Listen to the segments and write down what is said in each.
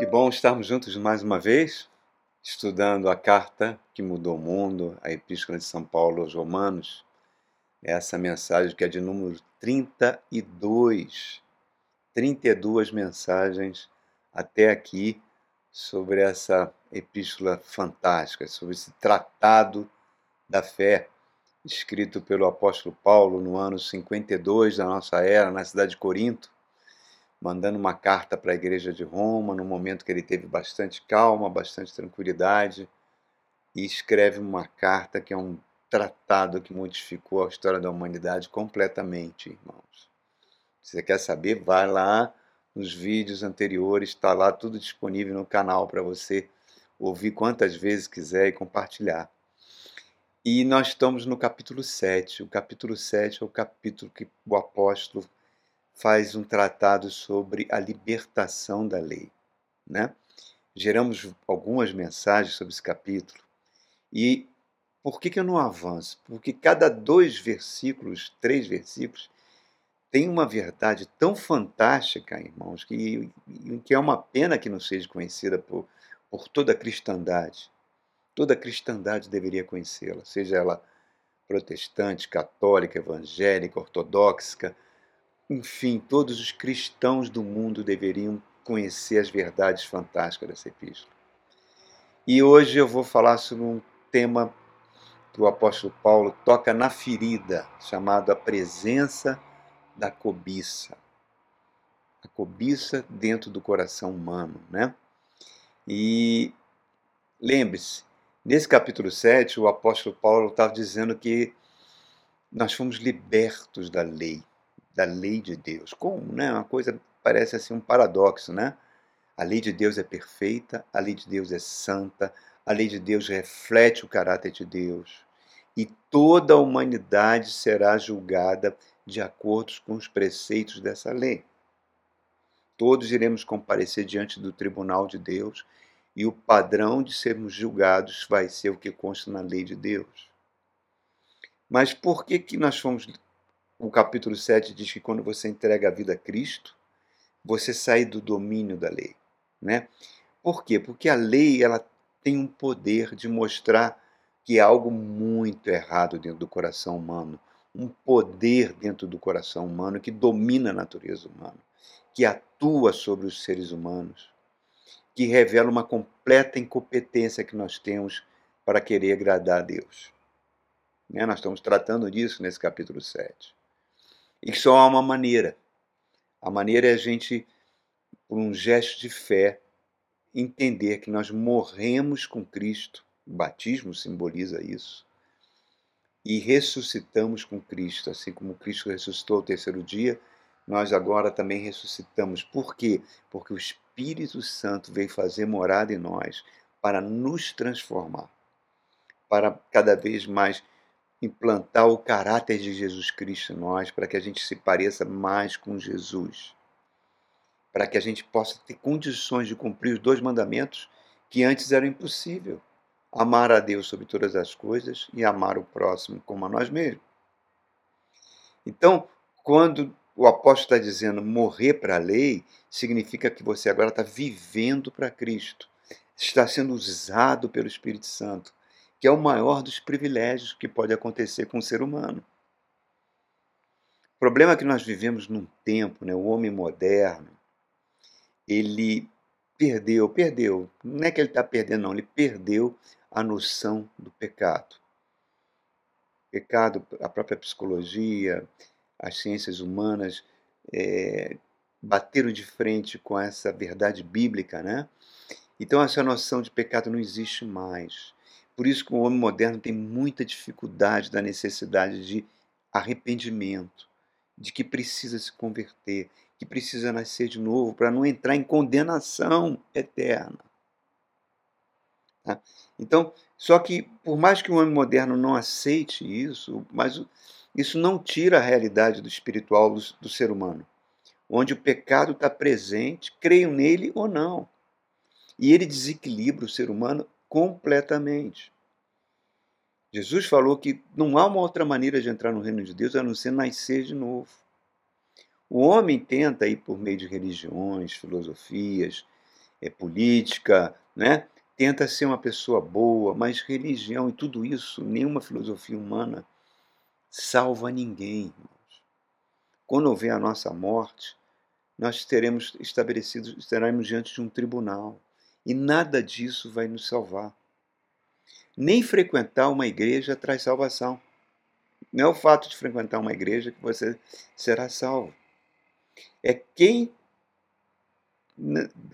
Que bom estarmos juntos mais uma vez, estudando a carta que mudou o mundo, a Epístola de São Paulo aos Romanos. Essa mensagem que é de número 32. 32 mensagens até aqui sobre essa epístola fantástica, sobre esse tratado da fé, escrito pelo apóstolo Paulo no ano 52 da nossa era, na cidade de Corinto mandando uma carta para a igreja de Roma, no momento que ele teve bastante calma, bastante tranquilidade, e escreve uma carta que é um tratado que modificou a história da humanidade completamente, irmãos. Se você quer saber, vai lá nos vídeos anteriores, está lá tudo disponível no canal para você ouvir quantas vezes quiser e compartilhar. E nós estamos no capítulo 7. O capítulo 7 é o capítulo que o apóstolo faz um tratado sobre a libertação da lei. Né? Geramos algumas mensagens sobre esse capítulo. E por que, que eu não avanço? Porque cada dois versículos, três versículos, tem uma verdade tão fantástica, irmãos, que, que é uma pena que não seja conhecida por, por toda a cristandade. Toda a cristandade deveria conhecê-la, seja ela protestante, católica, evangélica, ortodoxa, enfim, todos os cristãos do mundo deveriam conhecer as verdades fantásticas dessa epístola. E hoje eu vou falar sobre um tema que o apóstolo Paulo toca na ferida, chamado a presença da cobiça. A cobiça dentro do coração humano, né? E lembre-se, nesse capítulo 7, o apóstolo Paulo estava dizendo que nós fomos libertos da lei da lei de Deus. Como, né? Uma coisa parece assim um paradoxo, né? A lei de Deus é perfeita, a lei de Deus é santa, a lei de Deus reflete o caráter de Deus. E toda a humanidade será julgada de acordo com os preceitos dessa lei. Todos iremos comparecer diante do tribunal de Deus e o padrão de sermos julgados vai ser o que consta na lei de Deus. Mas por que, que nós fomos o capítulo 7 diz que quando você entrega a vida a Cristo, você sai do domínio da lei. Né? Por quê? Porque a lei ela tem um poder de mostrar que há algo muito errado dentro do coração humano, um poder dentro do coração humano que domina a natureza humana, que atua sobre os seres humanos, que revela uma completa incompetência que nós temos para querer agradar a Deus. Né? Nós estamos tratando disso nesse capítulo 7. E só há uma maneira. A maneira é a gente, por um gesto de fé, entender que nós morremos com Cristo. O batismo simboliza isso. E ressuscitamos com Cristo, assim como Cristo ressuscitou ao terceiro dia, nós agora também ressuscitamos. Por quê? Porque o Espírito Santo veio fazer morada em nós para nos transformar, para cada vez mais implantar o caráter de Jesus Cristo em nós, para que a gente se pareça mais com Jesus. Para que a gente possa ter condições de cumprir os dois mandamentos que antes eram impossível: amar a Deus sobre todas as coisas e amar o próximo como a nós mesmos. Então, quando o apóstolo está dizendo morrer para a lei, significa que você agora está vivendo para Cristo, está sendo usado pelo Espírito Santo que é o maior dos privilégios que pode acontecer com o ser humano. O problema é que nós vivemos num tempo, né, o homem moderno, ele perdeu, perdeu, não é que ele está perdendo, não, ele perdeu a noção do pecado. Pecado, a própria psicologia, as ciências humanas é, bateram de frente com essa verdade bíblica, né? Então essa noção de pecado não existe mais. Por isso que o homem moderno tem muita dificuldade da necessidade de arrependimento, de que precisa se converter, que precisa nascer de novo para não entrar em condenação eterna. Tá? Então, só que por mais que o homem moderno não aceite isso, mas isso não tira a realidade do espiritual do, do ser humano, onde o pecado está presente, creio nele ou não. E ele desequilibra o ser humano completamente. Jesus falou que não há uma outra maneira de entrar no reino de Deus a não ser nascer de novo. O homem tenta ir por meio de religiões, filosofias, é, política, né? tenta ser uma pessoa boa, mas religião e tudo isso, nenhuma filosofia humana salva ninguém. Quando houver a nossa morte, nós teremos estabelecido, estaremos diante de um tribunal e nada disso vai nos salvar. Nem frequentar uma igreja traz salvação. Não é o fato de frequentar uma igreja que você será salvo. É quem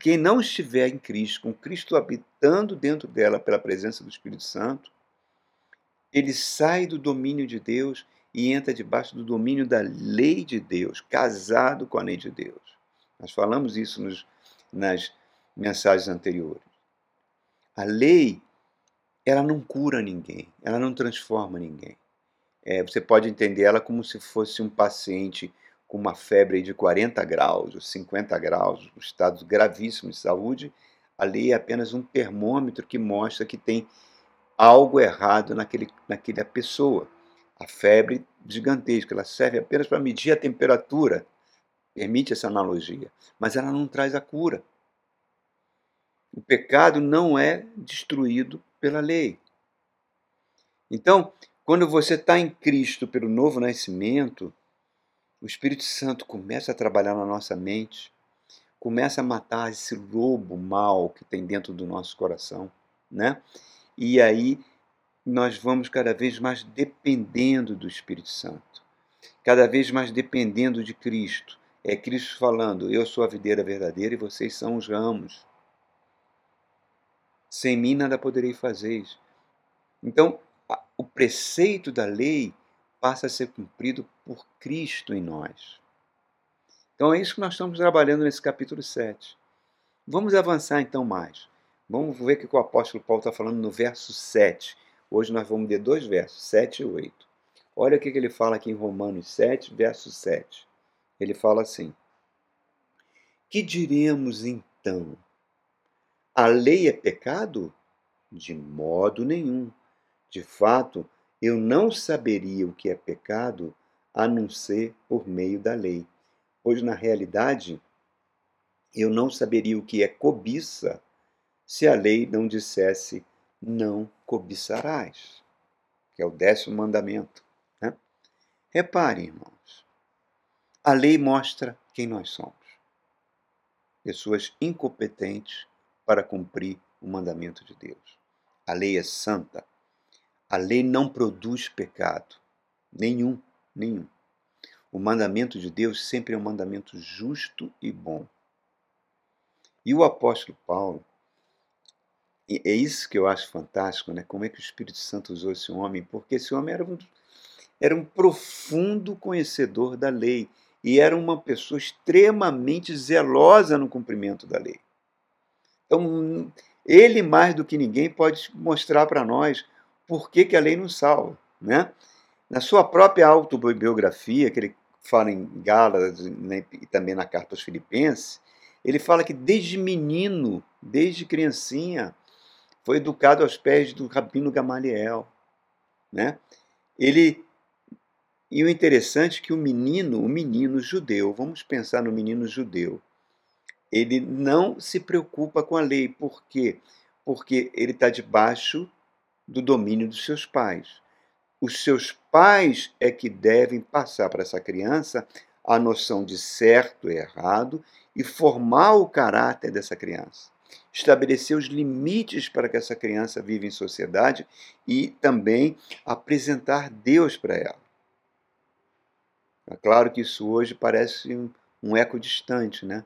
quem não estiver em Cristo, com Cristo habitando dentro dela pela presença do Espírito Santo, ele sai do domínio de Deus e entra debaixo do domínio da lei de Deus, casado com a lei de Deus. Nós falamos isso nos, nas mensagens anteriores. A lei, ela não cura ninguém, ela não transforma ninguém. É, você pode entender ela como se fosse um paciente com uma febre de 40 graus ou 50 graus, um estado gravíssimo de saúde, ali é apenas um termômetro que mostra que tem algo errado naquele, naquela pessoa. A febre gigantesca, ela serve apenas para medir a temperatura, permite essa analogia, mas ela não traz a cura. O pecado não é destruído pela lei. Então, quando você está em Cristo pelo novo nascimento, o Espírito Santo começa a trabalhar na nossa mente, começa a matar esse lobo mal que tem dentro do nosso coração, né? E aí nós vamos cada vez mais dependendo do Espírito Santo, cada vez mais dependendo de Cristo. É Cristo falando: Eu sou a videira verdadeira e vocês são os ramos. Sem mim nada poderei fazer. Então, o preceito da lei passa a ser cumprido por Cristo em nós. Então é isso que nós estamos trabalhando nesse capítulo 7. Vamos avançar então mais. Vamos ver o que o apóstolo Paulo está falando no verso 7. Hoje nós vamos ler dois versos, 7 e 8. Olha o que ele fala aqui em Romanos 7, verso 7. Ele fala assim: Que diremos então? A lei é pecado? De modo nenhum. De fato, eu não saberia o que é pecado a não ser por meio da lei. Pois, na realidade, eu não saberia o que é cobiça se a lei não dissesse não cobiçarás, que é o décimo mandamento. Né? Repare, irmãos, a lei mostra quem nós somos. Pessoas incompetentes para cumprir o mandamento de Deus. A lei é santa, a lei não produz pecado. Nenhum, nenhum. O mandamento de Deus sempre é um mandamento justo e bom. E o apóstolo Paulo, é isso que eu acho fantástico, né? Como é que o Espírito Santo usou esse homem? Porque esse homem era um, era um profundo conhecedor da lei e era uma pessoa extremamente zelosa no cumprimento da lei. Então, ele mais do que ninguém pode mostrar para nós por que, que a lei nos salva. Né? Na sua própria autobiografia, que ele fala em Gálatas né, e também na carta aos Filipenses, ele fala que desde menino, desde criancinha, foi educado aos pés do Rabino Gamaliel. Né? Ele e o interessante é que o menino, o menino judeu, vamos pensar no menino judeu, ele não se preocupa com a lei. Por quê? Porque ele está debaixo do domínio dos seus pais. Os seus pais é que devem passar para essa criança a noção de certo e errado e formar o caráter dessa criança. Estabelecer os limites para que essa criança viva em sociedade e também apresentar Deus para ela. É claro que isso hoje parece um, eco distante, né?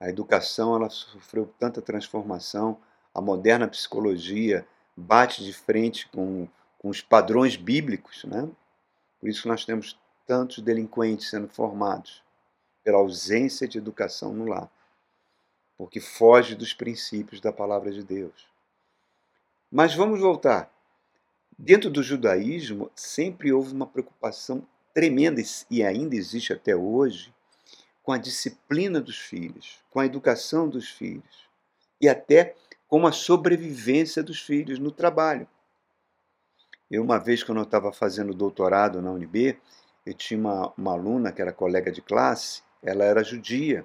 A educação ela sofreu tanta transformação, a moderna psicologia bate de frente com, com os padrões bíblicos, né? Por isso nós temos tantos delinquentes sendo formados pela ausência de educação no lar, porque foge dos princípios da palavra de Deus. Mas vamos voltar. Dentro do judaísmo sempre houve uma preocupação tremenda e ainda existe até hoje com a disciplina dos filhos, com a educação dos filhos e até com a sobrevivência dos filhos no trabalho. Eu, uma vez, quando eu estava fazendo doutorado na UNB, eu tinha uma, uma aluna que era colega de classe, ela era judia,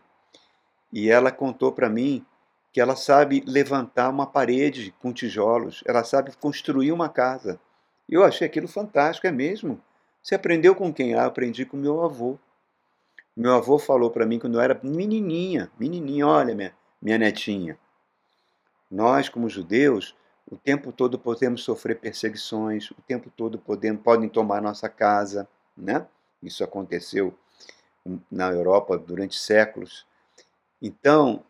e ela contou para mim que ela sabe levantar uma parede com tijolos, ela sabe construir uma casa. Eu achei aquilo fantástico, é mesmo. Você aprendeu com quem? Ah, aprendi com meu avô. Meu avô falou para mim quando eu era menininha, menininha, olha minha, minha netinha. Nós, como judeus, o tempo todo podemos sofrer perseguições, o tempo todo podemos, podem tomar nossa casa, né? Isso aconteceu na Europa durante séculos. Então,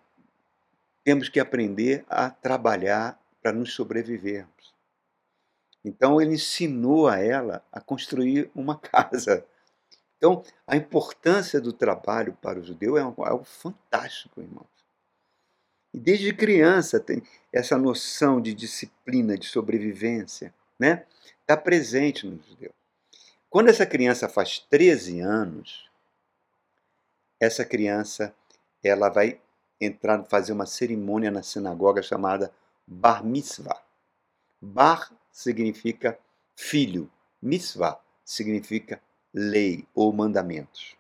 temos que aprender a trabalhar para nos sobrevivermos. Então, ele ensinou a ela a construir uma casa. Então, a importância do trabalho para o judeu é algo fantástico, irmãos. E desde criança tem essa noção de disciplina, de sobrevivência, né? Está presente no judeu. Quando essa criança faz 13 anos, essa criança ela vai entrar fazer uma cerimônia na sinagoga chamada Bar Mitzvah. Bar significa filho, Mitzvah significa lei ou mandamentos.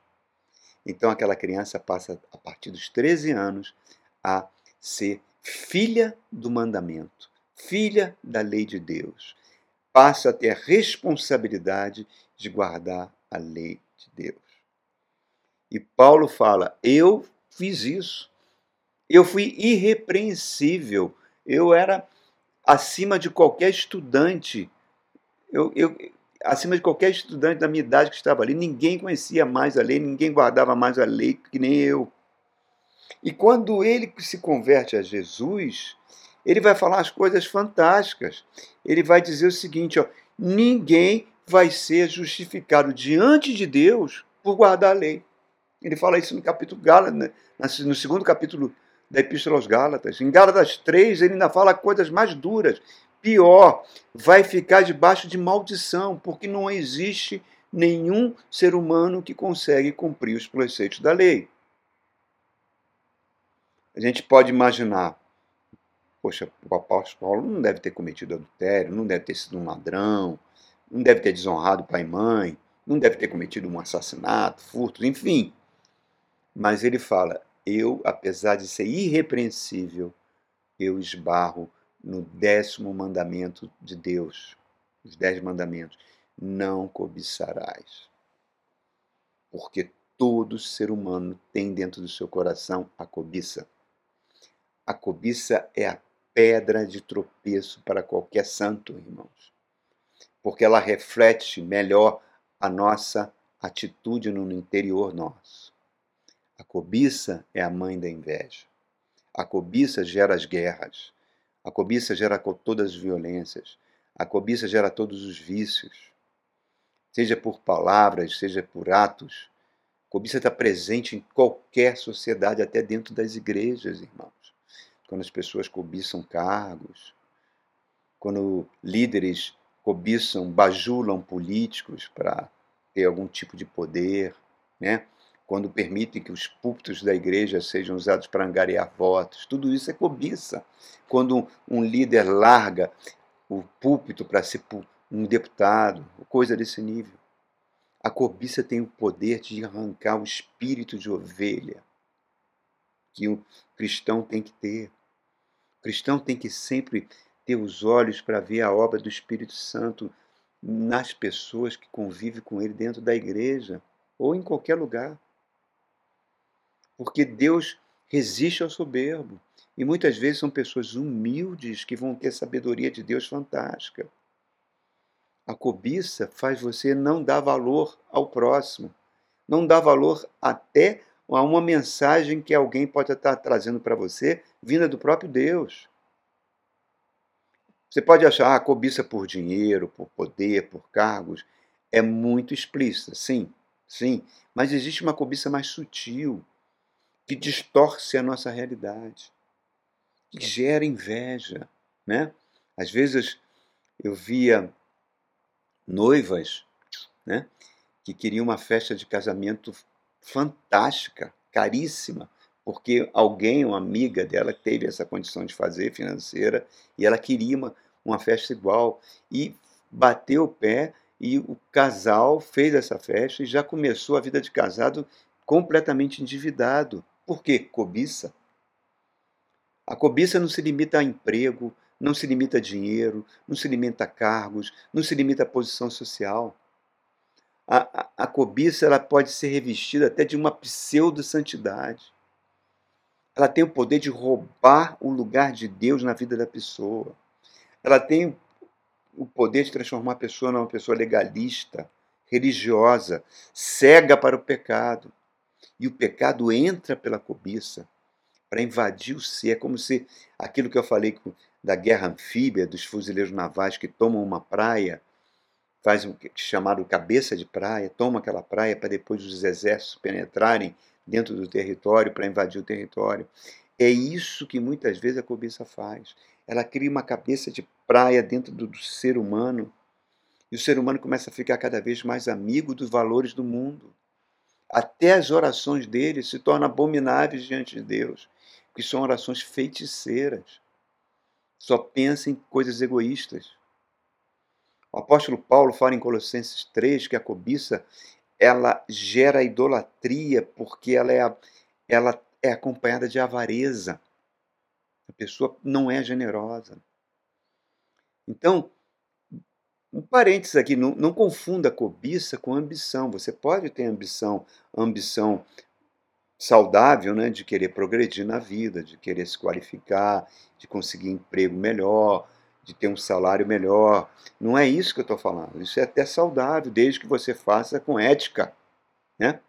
Então aquela criança passa a partir dos 13 anos a ser filha do mandamento, filha da lei de Deus. Passa a ter a responsabilidade de guardar a lei de Deus. E Paulo fala: Eu fiz isso. Eu fui irrepreensível. Eu era acima de qualquer estudante. Eu, eu, acima de qualquer estudante da minha idade que estava ali. Ninguém conhecia mais a lei, ninguém guardava mais a lei que nem eu. E quando ele se converte a Jesus, ele vai falar as coisas fantásticas. Ele vai dizer o seguinte: ó, ninguém vai ser justificado diante de Deus por guardar a lei. Ele fala isso no capítulo Gálatas, né? no segundo capítulo da Epístola aos Gálatas. Em Gálatas 3, ele ainda fala coisas mais duras. Pior, vai ficar debaixo de maldição, porque não existe nenhum ser humano que consegue cumprir os preceitos da lei. A gente pode imaginar, poxa, o apóstolo Paulo não deve ter cometido adultério, não deve ter sido um ladrão, não deve ter desonrado pai e mãe, não deve ter cometido um assassinato, furtos, enfim. Mas ele fala: eu, apesar de ser irrepreensível, eu esbarro no décimo mandamento de Deus, os dez mandamentos: não cobiçarás. Porque todo ser humano tem dentro do seu coração a cobiça. A cobiça é a pedra de tropeço para qualquer santo, irmãos, porque ela reflete melhor a nossa atitude no interior nosso. A cobiça é a mãe da inveja. A cobiça gera as guerras. A cobiça gera todas as violências. A cobiça gera todos os vícios. Seja por palavras, seja por atos. A cobiça está presente em qualquer sociedade, até dentro das igrejas, irmãos. Quando as pessoas cobiçam cargos, quando líderes cobiçam, bajulam políticos para ter algum tipo de poder, né? Quando permitem que os púlpitos da igreja sejam usados para angariar votos. Tudo isso é cobiça. Quando um líder larga o púlpito para ser um deputado, coisa desse nível. A cobiça tem o poder de arrancar o espírito de ovelha que o cristão tem que ter. O cristão tem que sempre ter os olhos para ver a obra do Espírito Santo nas pessoas que convivem com ele dentro da igreja ou em qualquer lugar porque Deus resiste ao soberbo. E muitas vezes são pessoas humildes que vão ter sabedoria de Deus fantástica. A cobiça faz você não dar valor ao próximo, não dar valor até a uma mensagem que alguém pode estar trazendo para você, vinda do próprio Deus. Você pode achar a ah, cobiça por dinheiro, por poder, por cargos, é muito explícita, sim, sim, mas existe uma cobiça mais sutil, que distorce a nossa realidade, que gera inveja, né? Às vezes eu via noivas, né, que queriam uma festa de casamento fantástica, caríssima, porque alguém, uma amiga dela, teve essa condição de fazer financeira e ela queria uma, uma festa igual e bateu o pé e o casal fez essa festa e já começou a vida de casado completamente endividado. Por quê? Cobiça. A cobiça não se limita a emprego, não se limita a dinheiro, não se limita a cargos, não se limita a posição social. A, a, a cobiça ela pode ser revestida até de uma pseudo-santidade. Ela tem o poder de roubar o lugar de Deus na vida da pessoa. Ela tem o poder de transformar a pessoa numa pessoa legalista, religiosa, cega para o pecado. E o pecado entra pela cobiça para invadir o ser. É como se aquilo que eu falei da guerra anfíbia, dos fuzileiros navais que tomam uma praia, faz o chamado cabeça de praia, toma aquela praia para depois os exércitos penetrarem dentro do território para invadir o território. É isso que muitas vezes a cobiça faz. Ela cria uma cabeça de praia dentro do, do ser humano e o ser humano começa a ficar cada vez mais amigo dos valores do mundo. Até as orações dele se tornam abomináveis diante de Deus, que são orações feiticeiras. Só pensa em coisas egoístas. O apóstolo Paulo fala em Colossenses 3 que a cobiça ela gera idolatria porque ela é, ela é acompanhada de avareza. A pessoa não é generosa. Então, um parênteses aqui, não, não confunda cobiça com ambição. Você pode ter ambição, ambição saudável, né, de querer progredir na vida, de querer se qualificar, de conseguir emprego melhor, de ter um salário melhor. Não é isso que eu estou falando. Isso é até saudável, desde que você faça com ética. Né?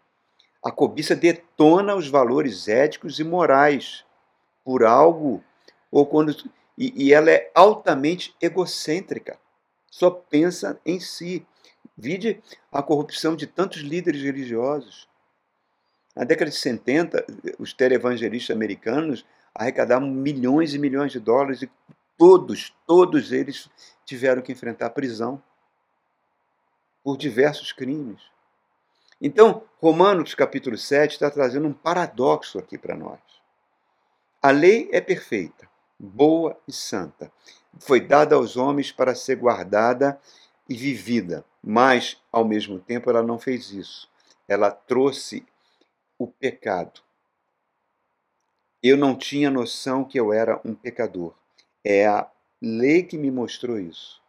A cobiça detona os valores éticos e morais por algo, ou quando. E, e ela é altamente egocêntrica, só pensa em si. Vide a corrupção de tantos líderes religiosos. Na década de 70, os televangelistas americanos arrecadavam milhões e milhões de dólares e todos, todos eles tiveram que enfrentar prisão por diversos crimes. Então, Romanos capítulo 7 está trazendo um paradoxo aqui para nós. A lei é perfeita, boa e santa. Foi dada aos homens para ser guardada e vivida, mas, ao mesmo tempo, ela não fez isso. Ela trouxe o pecado. Eu não tinha noção que eu era um pecador. É a lei que me mostrou isso.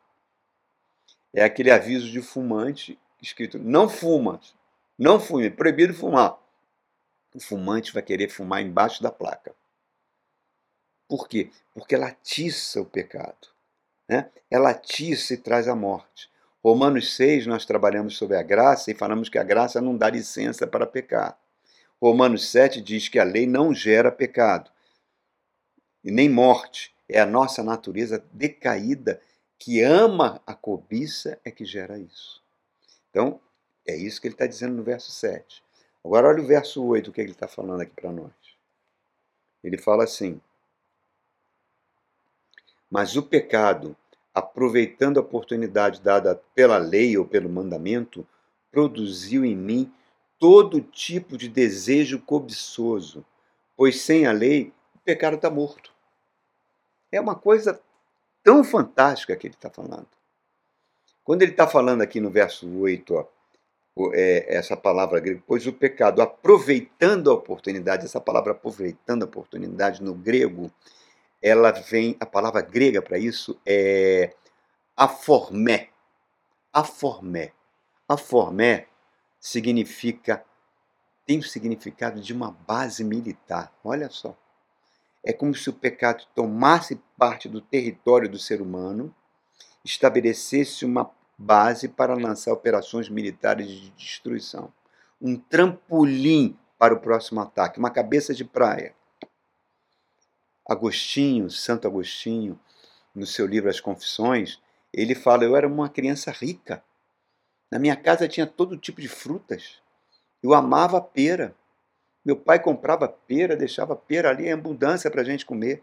É aquele aviso de fumante escrito: não fuma, não fume, proibido fumar. O fumante vai querer fumar embaixo da placa. Por quê? Porque ela atiça o pecado. Né? Ela atiça e traz a morte. Romanos 6, nós trabalhamos sobre a graça e falamos que a graça não dá licença para pecar. Romanos 7 diz que a lei não gera pecado e nem morte. É a nossa natureza decaída que ama a cobiça é que gera isso. Então, é isso que ele está dizendo no verso 7. Agora, olha o verso 8, o que ele está falando aqui para nós. Ele fala assim: Mas o pecado, aproveitando a oportunidade dada pela lei ou pelo mandamento, produziu em mim todo tipo de desejo cobiçoso, pois sem a lei o pecado está morto. É uma coisa tão fantástica que ele está falando. Quando ele está falando aqui no verso 8, ó, é, essa palavra grega, pois o pecado, aproveitando a oportunidade, essa palavra aproveitando a oportunidade no grego, ela vem, a palavra grega para isso é aformé. Aformé. Aformé significa, tem o significado de uma base militar. Olha só. É como se o pecado tomasse parte do território do ser humano, estabelecesse uma base para lançar operações militares de destruição. Um trampolim para o próximo ataque, uma cabeça de praia. Agostinho, Santo Agostinho, no seu livro As Confissões, ele fala: Eu era uma criança rica. Na minha casa tinha todo tipo de frutas. Eu amava pera. Meu pai comprava pera, deixava pera ali em abundância para a gente comer.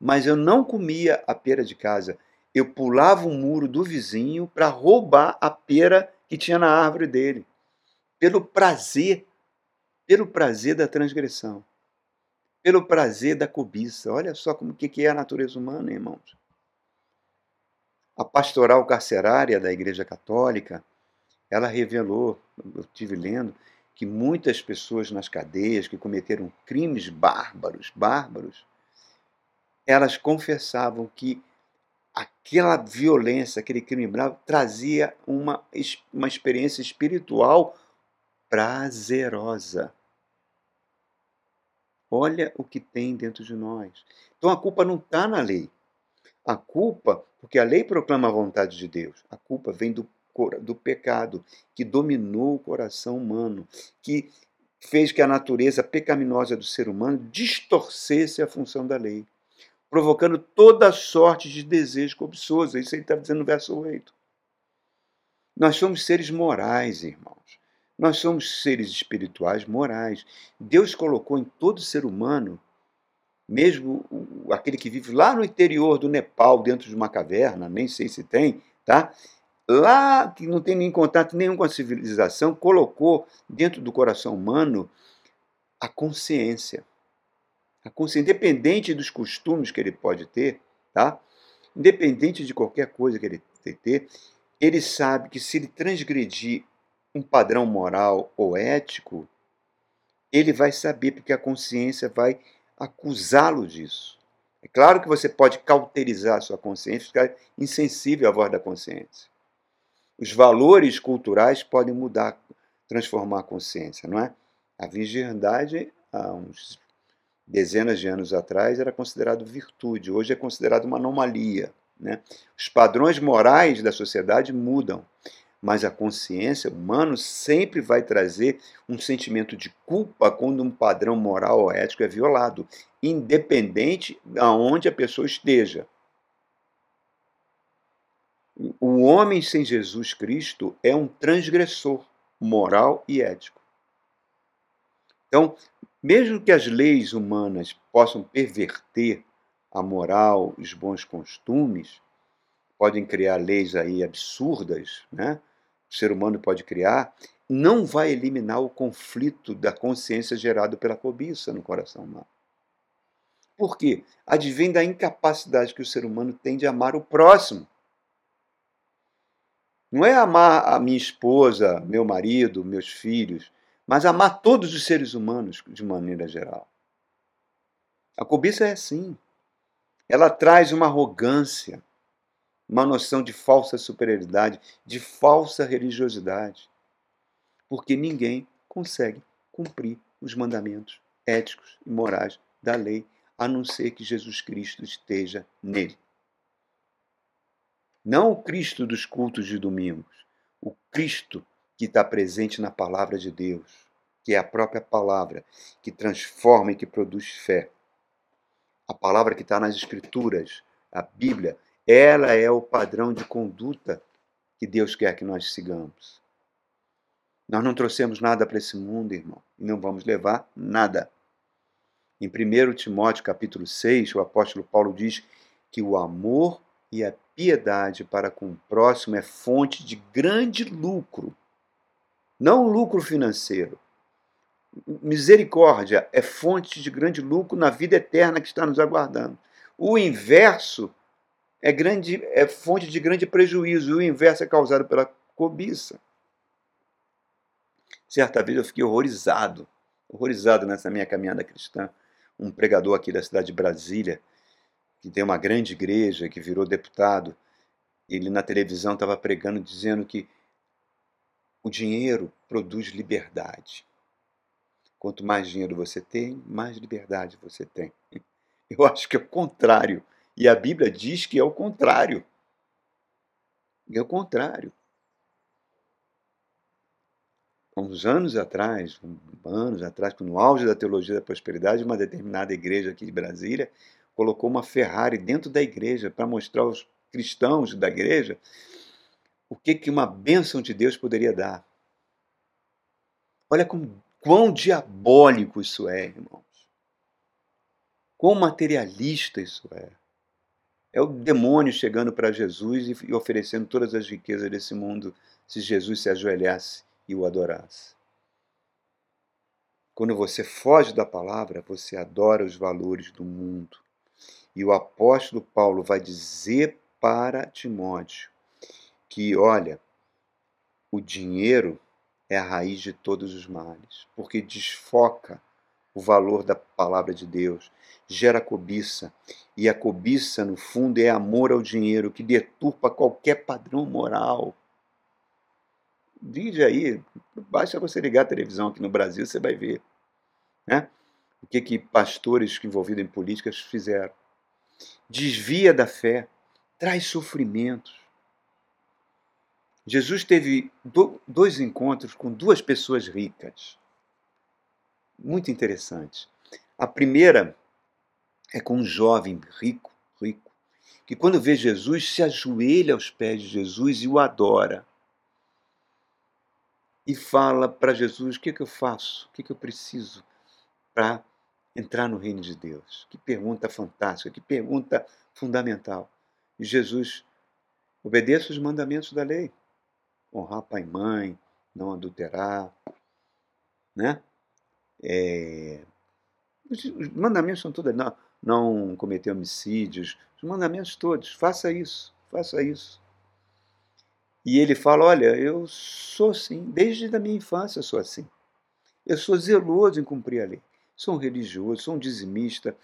Mas eu não comia a pera de casa eu pulava o muro do vizinho para roubar a pera que tinha na árvore dele, pelo prazer, pelo prazer da transgressão, pelo prazer da cobiça. Olha só como que é a natureza humana, irmãos. A pastoral carcerária da Igreja Católica, ela revelou, eu estive lendo, que muitas pessoas nas cadeias que cometeram crimes bárbaros, bárbaros, elas confessavam que aquela violência, aquele crime bravo, trazia uma, uma experiência espiritual prazerosa. Olha o que tem dentro de nós. Então a culpa não está na lei. A culpa, porque a lei proclama a vontade de Deus, a culpa vem do, do pecado que dominou o coração humano, que fez que a natureza pecaminosa do ser humano distorcesse a função da lei, provocando toda sorte de desejo cobiçoso. Isso ele está dizendo no verso 8. Nós somos seres morais, irmãos. Nós somos seres espirituais morais. Deus colocou em todo ser humano, mesmo aquele que vive lá no interior do Nepal, dentro de uma caverna, nem sei se tem, tá? Lá que não tem nem contato nenhum com a civilização, colocou dentro do coração humano a consciência. A consciência, independente dos costumes que ele pode ter, tá? Independente de qualquer coisa que ele ter, ele sabe que se ele transgredir um padrão moral ou ético, ele vai saber, porque a consciência vai acusá-lo disso. É claro que você pode cauterizar a sua consciência, ficar insensível à voz da consciência. Os valores culturais podem mudar, transformar a consciência, não é? A virgindade, há uns dezenas de anos atrás, era considerado virtude, hoje é considerado uma anomalia. Né? Os padrões morais da sociedade mudam mas a consciência humana sempre vai trazer um sentimento de culpa quando um padrão moral ou ético é violado, independente de onde a pessoa esteja. O homem sem Jesus Cristo é um transgressor moral e ético. Então, mesmo que as leis humanas possam perverter a moral, os bons costumes, podem criar leis aí absurdas, né? O ser humano pode criar, não vai eliminar o conflito da consciência gerado pela cobiça no coração humano. Por quê? Advém da incapacidade que o ser humano tem de amar o próximo. Não é amar a minha esposa, meu marido, meus filhos, mas amar todos os seres humanos de maneira geral. A cobiça é assim. Ela traz uma arrogância, uma noção de falsa superioridade, de falsa religiosidade. Porque ninguém consegue cumprir os mandamentos éticos e morais da lei, a não ser que Jesus Cristo esteja nele. Não o Cristo dos cultos de domingos, o Cristo que está presente na palavra de Deus, que é a própria palavra que transforma e que produz fé. A palavra que está nas Escrituras, a Bíblia, ela é o padrão de conduta que Deus quer que nós sigamos. Nós não trouxemos nada para esse mundo, irmão, e não vamos levar nada. Em 1 Timóteo capítulo 6, o apóstolo Paulo diz que o amor e a piedade para com o próximo é fonte de grande lucro. Não lucro financeiro. Misericórdia é fonte de grande lucro na vida eterna que está nos aguardando. O inverso é, grande, é fonte de grande prejuízo, e o inverso é causado pela cobiça. Certa vez eu fiquei horrorizado, horrorizado nessa minha caminhada cristã. Um pregador aqui da cidade de Brasília, que tem uma grande igreja, que virou deputado, ele na televisão estava pregando dizendo que o dinheiro produz liberdade. Quanto mais dinheiro você tem, mais liberdade você tem. Eu acho que é o contrário. E a Bíblia diz que é o contrário. É o contrário. Uns anos atrás, anos atrás, no auge da teologia da prosperidade, uma determinada igreja aqui de Brasília colocou uma Ferrari dentro da igreja para mostrar aos cristãos da igreja o que, que uma bênção de Deus poderia dar. Olha como, quão diabólico isso é, irmãos. Quão materialista isso é. É o demônio chegando para Jesus e oferecendo todas as riquezas desse mundo se Jesus se ajoelhasse e o adorasse. Quando você foge da palavra, você adora os valores do mundo. E o apóstolo Paulo vai dizer para Timóteo que, olha, o dinheiro é a raiz de todos os males, porque desfoca o valor da palavra de Deus, gera cobiça. E a cobiça, no fundo, é amor ao dinheiro que deturpa qualquer padrão moral. Vide aí, basta você ligar a televisão aqui no Brasil, você vai ver. Né? O que, que pastores envolvidos em políticas fizeram. Desvia da fé, traz sofrimentos. Jesus teve dois encontros com duas pessoas ricas. Muito interessantes. A primeira é com um jovem rico, rico, que quando vê Jesus se ajoelha aos pés de Jesus e o adora. E fala para Jesus: o que, é que eu faço? O que, é que eu preciso para entrar no reino de Deus? Que pergunta fantástica, que pergunta fundamental. E Jesus obedeça os mandamentos da lei. Honrar pai e mãe, não adulterar, né? É... Os mandamentos são todos. Não, não cometer homicídios, os mandamentos todos. Faça isso, faça isso. E ele fala: Olha, eu sou assim, desde a minha infância sou assim. Eu sou zeloso em cumprir a lei. Sou um religioso, sou um dizimista.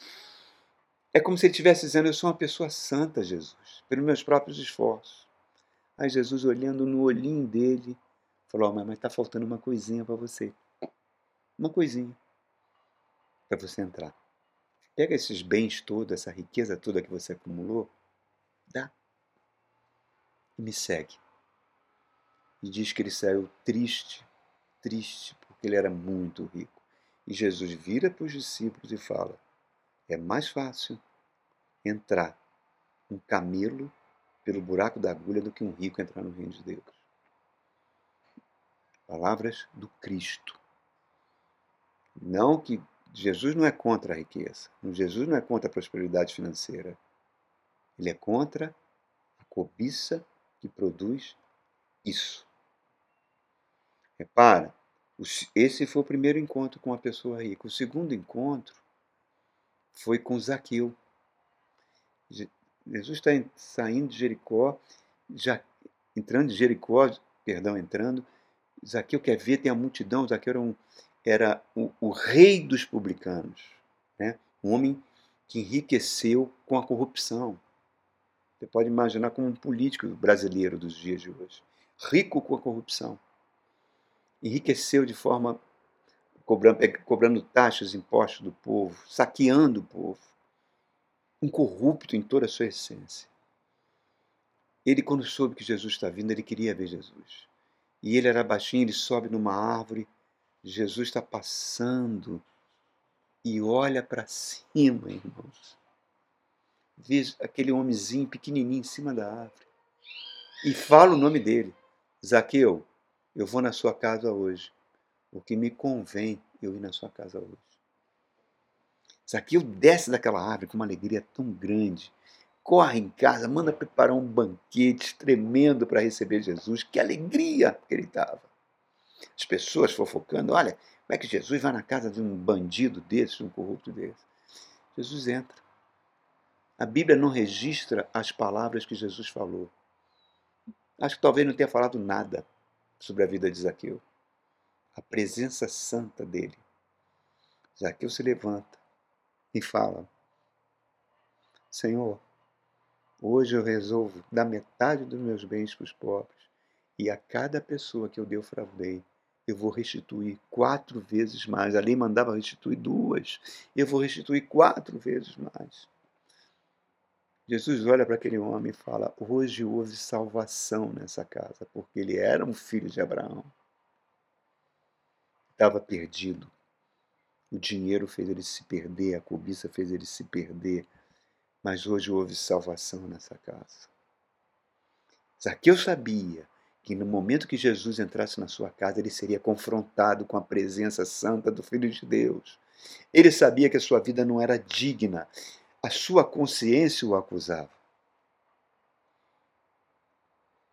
É como se ele estivesse dizendo: Eu sou uma pessoa santa, Jesus, pelos meus próprios esforços. Aí Jesus, olhando no olhinho dele, falou: oh, Mas está faltando uma coisinha para você. Uma coisinha para você entrar. Pega esses bens todos, essa riqueza toda que você acumulou, dá. E me segue. E diz que ele saiu triste, triste, porque ele era muito rico. E Jesus vira para os discípulos e fala: é mais fácil entrar um camelo pelo buraco da agulha do que um rico entrar no reino de Deus. Palavras do Cristo. Não que Jesus não é contra a riqueza. Jesus não é contra a prosperidade financeira. Ele é contra a cobiça que produz isso. Repara, esse foi o primeiro encontro com a pessoa rica. O segundo encontro foi com Zaqueu. Jesus está saindo de Jericó, já entrando de Jericó, perdão, entrando. Zaqueu quer ver, tem a multidão. Zaqueu era um, era o, o rei dos publicanos, né? um homem que enriqueceu com a corrupção. Você pode imaginar como um político brasileiro dos dias de hoje, rico com a corrupção. Enriqueceu de forma cobrando, cobrando taxas, impostos do povo, saqueando o povo. Um corrupto em toda a sua essência. Ele, quando soube que Jesus está vindo, ele queria ver Jesus. E ele era baixinho, ele sobe numa árvore Jesus está passando e olha para cima, irmãos. Veja aquele homenzinho pequenininho em cima da árvore. E fala o nome dele. Zaqueu, eu vou na sua casa hoje. O que me convém eu ir na sua casa hoje. Zaqueu desce daquela árvore com uma alegria tão grande. Corre em casa, manda preparar um banquete tremendo para receber Jesus. Que alegria que ele estava as pessoas fofocando. Olha, como é que Jesus vai na casa de um bandido desse, de um corrupto desse? Jesus entra. A Bíblia não registra as palavras que Jesus falou. Acho que talvez não tenha falado nada sobre a vida de Zaqueu. A presença santa dele. Zaqueu se levanta e fala: Senhor, hoje eu resolvo dar metade dos meus bens para os pobres, e a cada pessoa que eu defraudei, eu vou restituir quatro vezes mais. A lei mandava restituir duas, eu vou restituir quatro vezes mais. Jesus olha para aquele homem e fala: Hoje houve salvação nessa casa, porque ele era um filho de Abraão. Estava perdido. O dinheiro fez ele se perder, a cobiça fez ele se perder. Mas hoje houve salvação nessa casa. Zaqueu sabia que no momento que Jesus entrasse na sua casa, ele seria confrontado com a presença santa do Filho de Deus. Ele sabia que a sua vida não era digna, a sua consciência o acusava.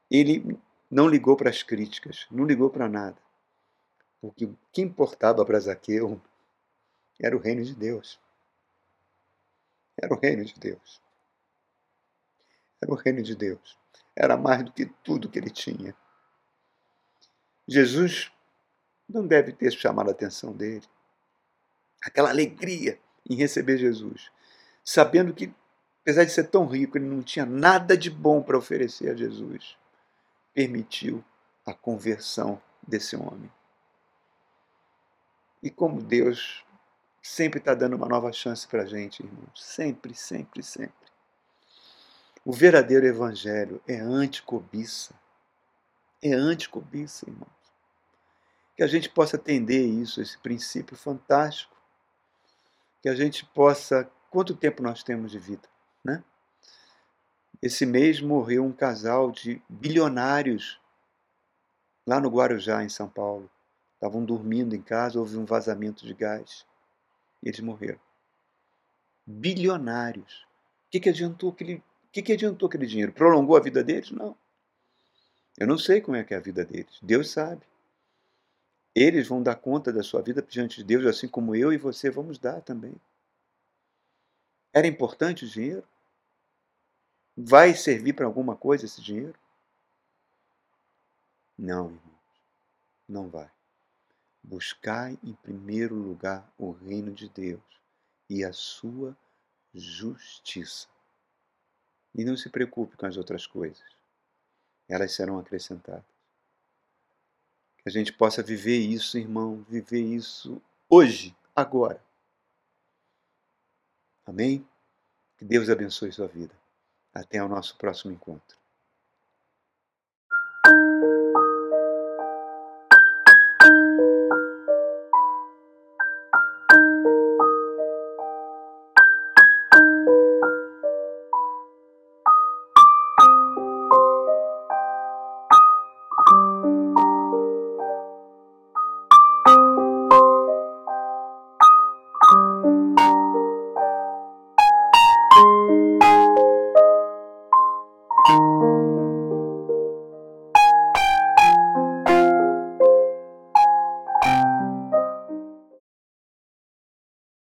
Ele não ligou para as críticas, não ligou para nada. Porque o que importava para Zaqueu era o reino de Deus. Era o reino de Deus. Era o reino de Deus. Era mais do que tudo que ele tinha. Jesus não deve ter chamado a atenção dele. aquela alegria em receber Jesus, sabendo que, apesar de ser tão rico, ele não tinha nada de bom para oferecer a Jesus, permitiu a conversão desse homem. E como Deus sempre está dando uma nova chance para a gente, irmãos. Sempre, sempre, sempre. O verdadeiro evangelho é anticobiça. É anticobiça, irmãos. Que a gente possa atender isso, esse princípio fantástico. Que a gente possa. Quanto tempo nós temos de vida, né? Esse mês morreu um casal de bilionários lá no Guarujá, em São Paulo. Estavam dormindo em casa, houve um vazamento de gás e eles morreram. Bilionários. O que, que adiantou aquele, que, que adiantou aquele dinheiro? Prolongou a vida deles? Não. Eu não sei como é que é a vida deles. Deus sabe. Eles vão dar conta da sua vida diante de Deus, assim como eu e você vamos dar também. Era importante o dinheiro? Vai servir para alguma coisa esse dinheiro? Não, irmãos, não vai. Buscai em primeiro lugar o reino de Deus e a sua justiça. E não se preocupe com as outras coisas, elas serão acrescentadas. Que a gente possa viver isso, irmão, viver isso hoje, agora. Amém? Que Deus abençoe sua vida. Até o nosso próximo encontro.